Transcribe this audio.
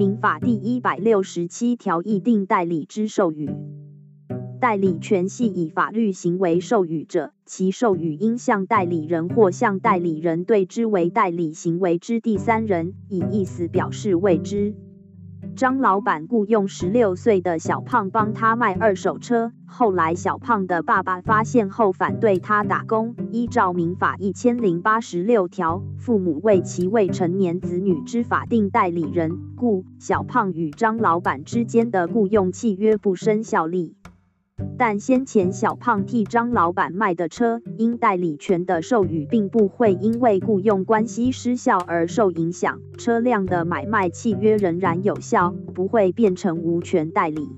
民法第一百六十七条议定代理之授予。代理权系以法律行为授予者，其授予应向代理人或向代理人对之为代理行为之第三人，以意思表示未知。张老板雇佣十六岁的小胖帮他卖二手车，后来小胖的爸爸发现后反对他打工。依照民法一千零八十六条，父母为其未成年子女之法定代理人，故小胖与张老板之间的雇佣契约不生效力。但先前小胖替张老板卖的车，因代理权的授予，并不会因为雇佣关系失效而受影响，车辆的买卖契约仍然有效，不会变成无权代理。